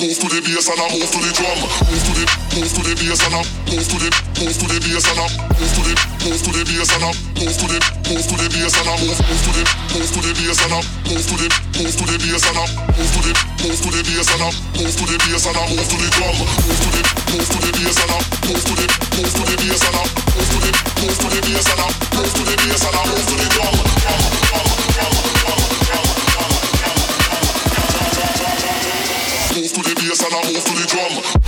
move to the bass and I move to the drum. Move to the, move to the bass and I move to the, move to the bass and I move to the, move to the bass and I move to the, move to the bass and I move, move to the, move to the bass and I move to the, move to the bass and I move to the, move to the bass and I move to the bass and I move to the drum. Move to the, move to the bass and I move to the, move to the bass and I move to the, move to the bass and I move to the bass and I move to the drum. Move to the bass and I move to the drum.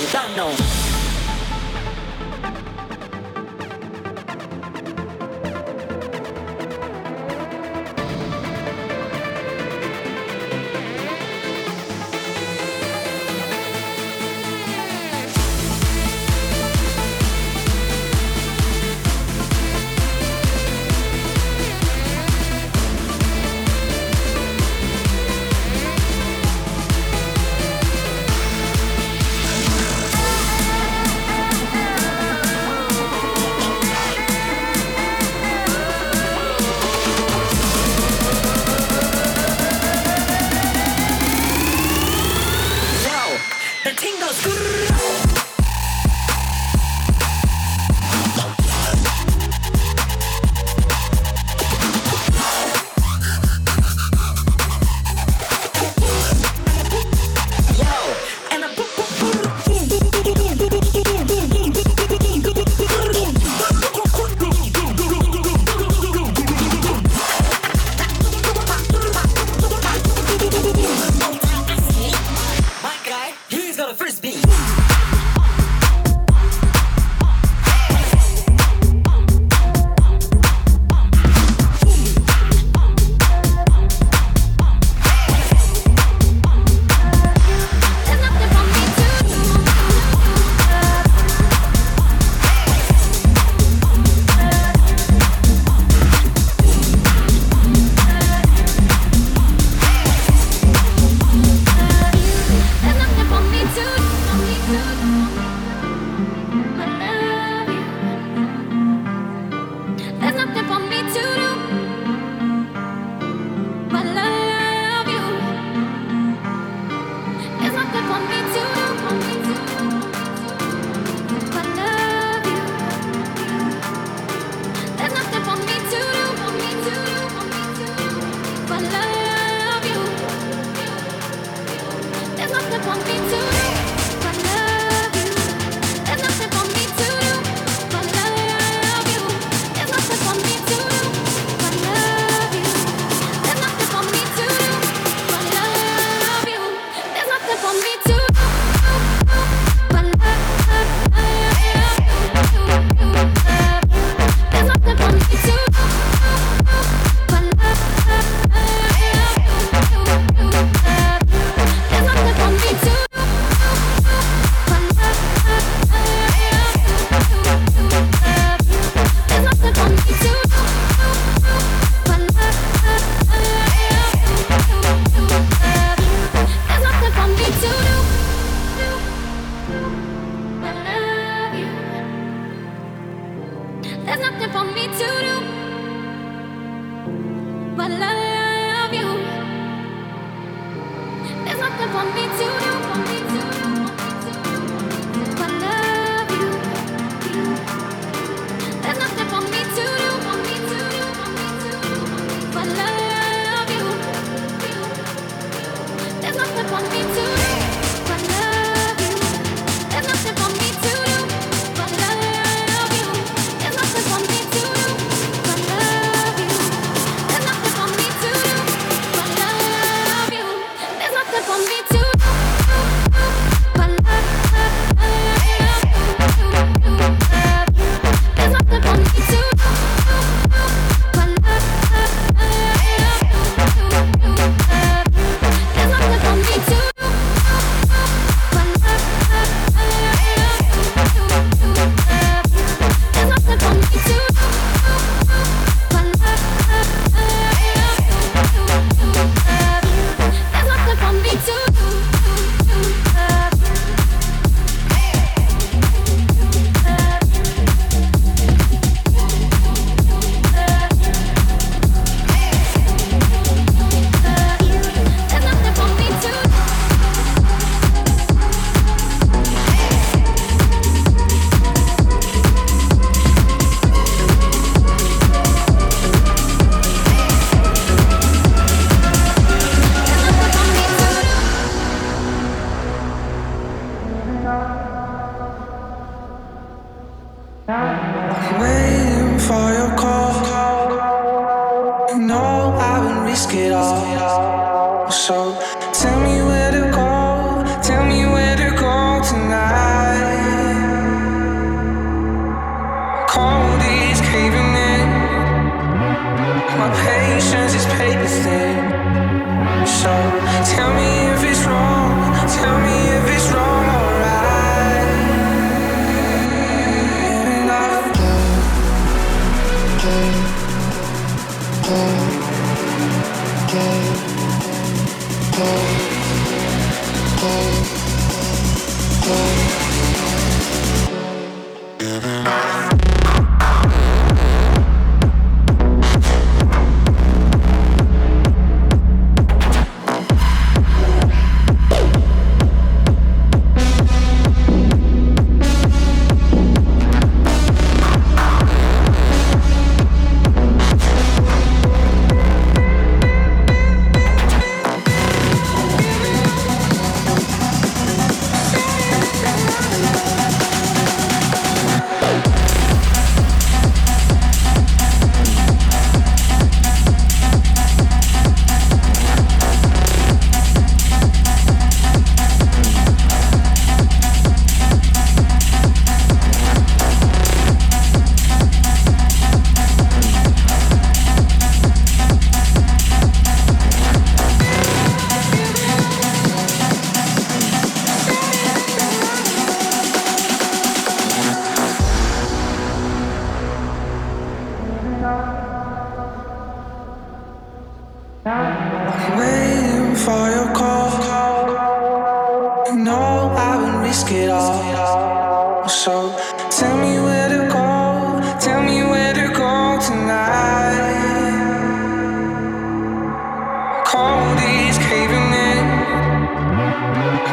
you don't know.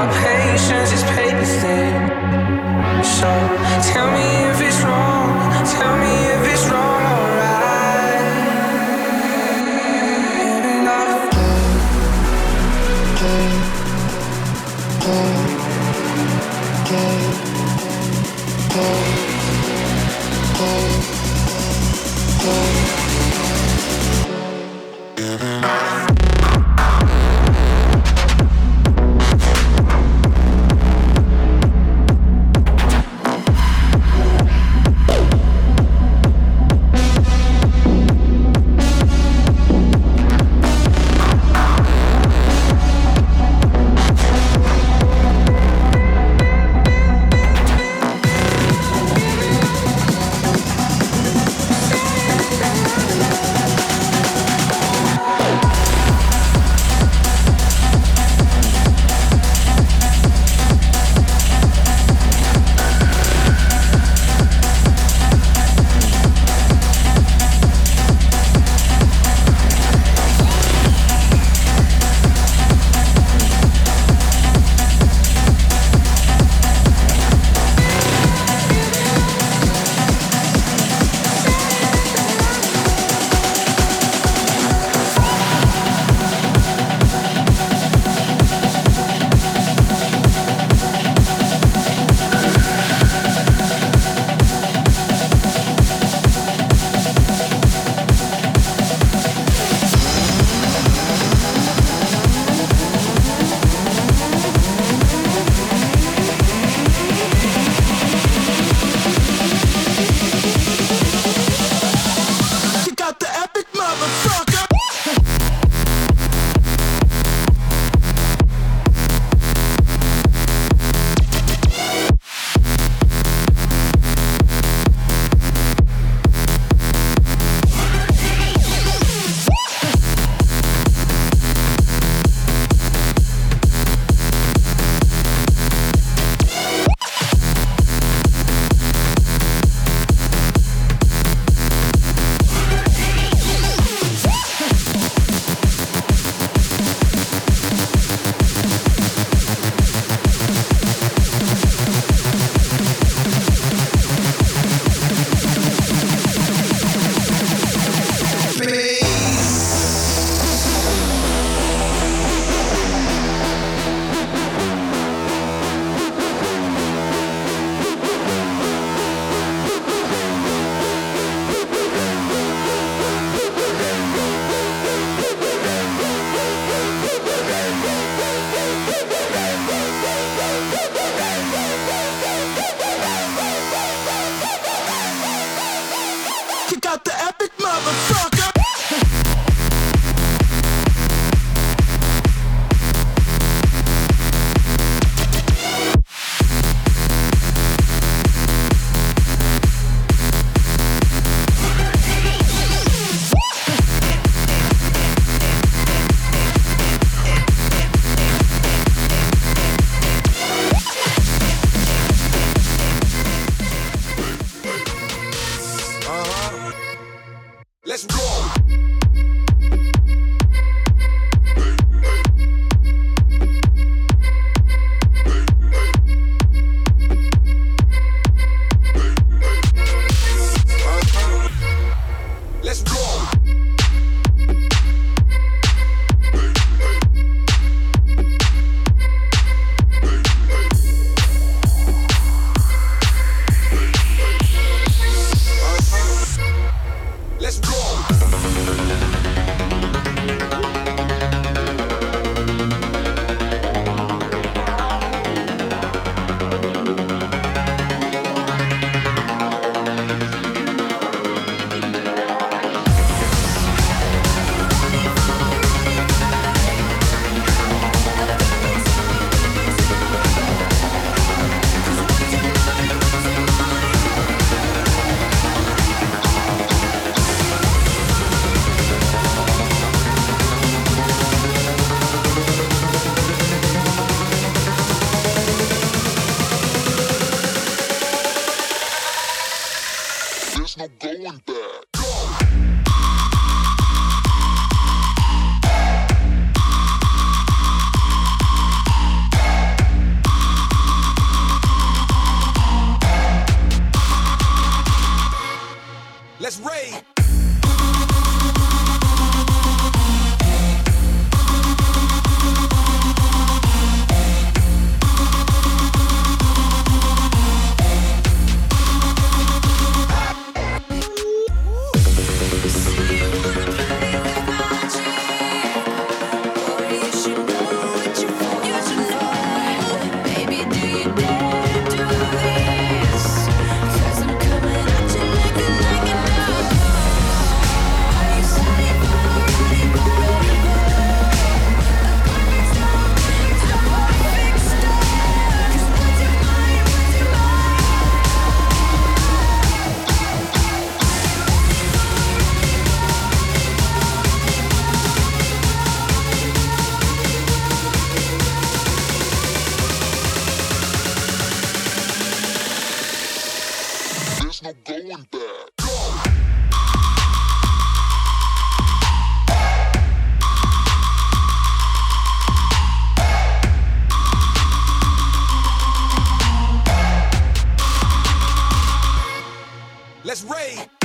my patience is pain. There's no going back. Let's raid.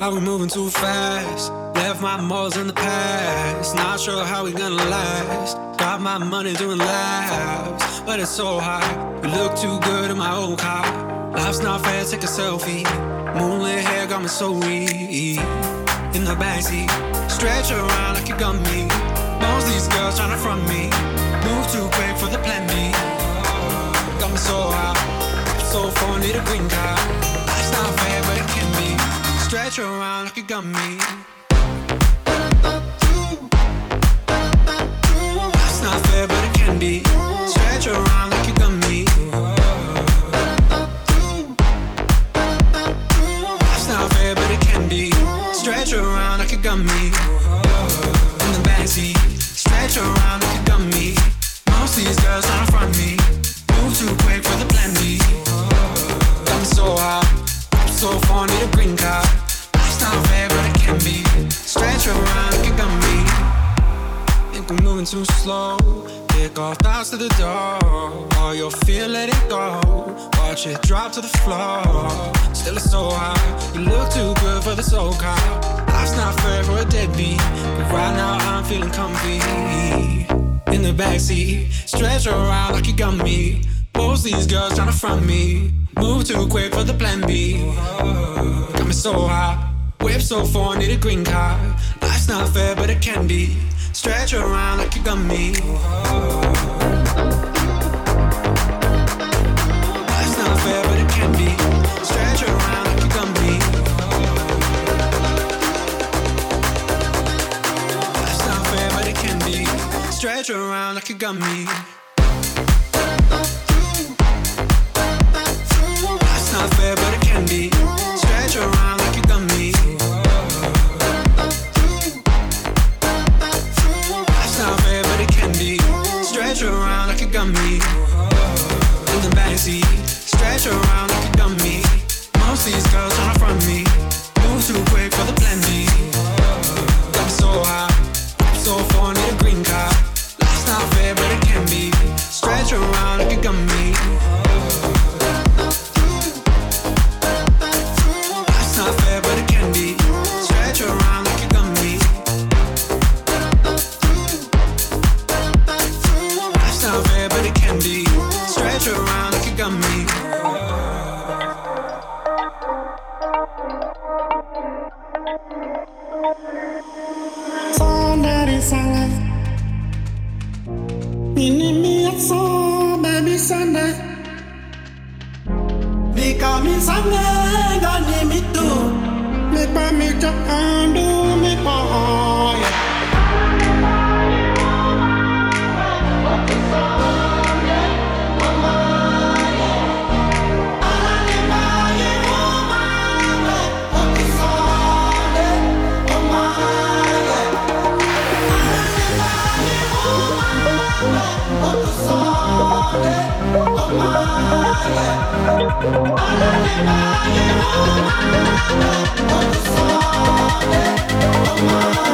Are we moving too fast? Left my morals in the past. Not sure how we gonna last. Got my money doing laps, but it's so high. We look too good in my old car. Life's not fair, take a selfie. Moonlit hair got me so weak. In the backseat, stretch around like you got me. Most these girls trying to front me. Move too quick for the plan B. Got me so high, so far need a green card. Stretch around like you got me. Life's not fair, but it can be. Stretch around like Watch it drop to the floor. Still it's so high. You look too good for the soul car. Life's not fair for a deadbeat. But right now I'm feeling comfy. In the backseat, stretch around like you got me. Most these girls tryna front me. Move too quick for the plan B. Got me so high. Whip so far, need a green card. Life's not fair, but it can be. Stretch around like you got me. Around like you got me. Oh, my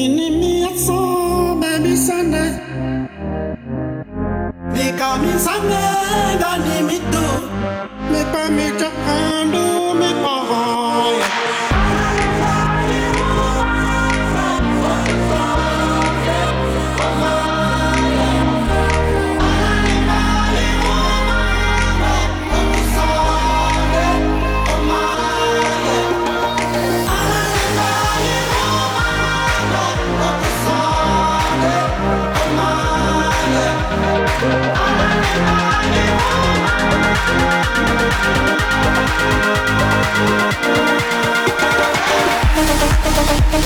Mini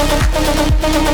ハハハハ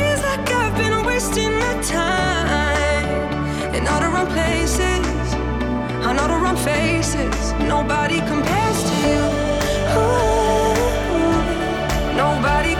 wasting my time in all the wrong places, on all the wrong faces. Nobody compares to you. Ooh, nobody.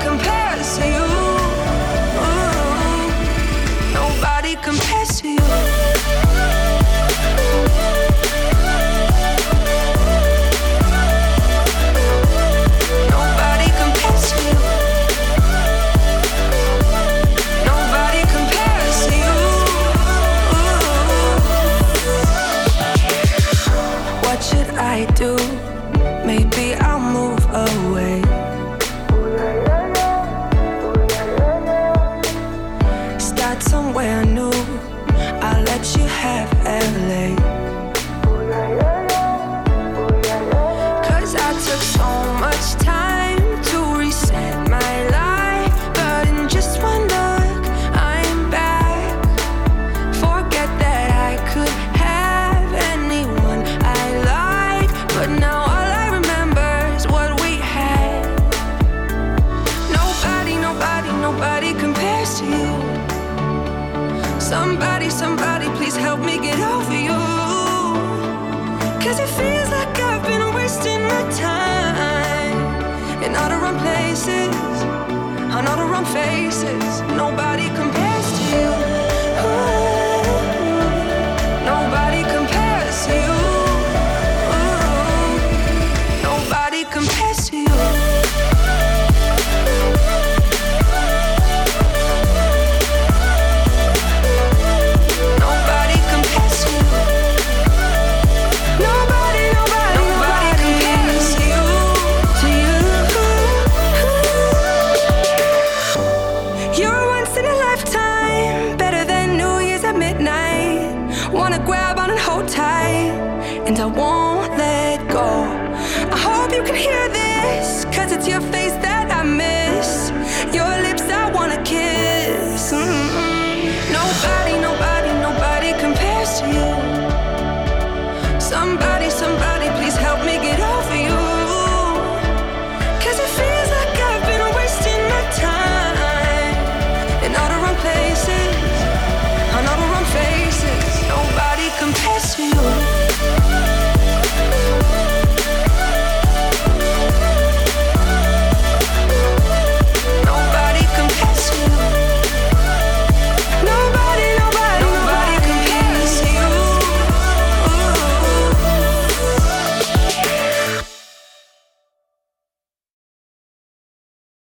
Somebody, somebody, please help me get over you. Cause it feels like I've been wasting my time in all the wrong places, on all the wrong faces. tight and I won't let go. I hope you can hear this, cause it's your favorite.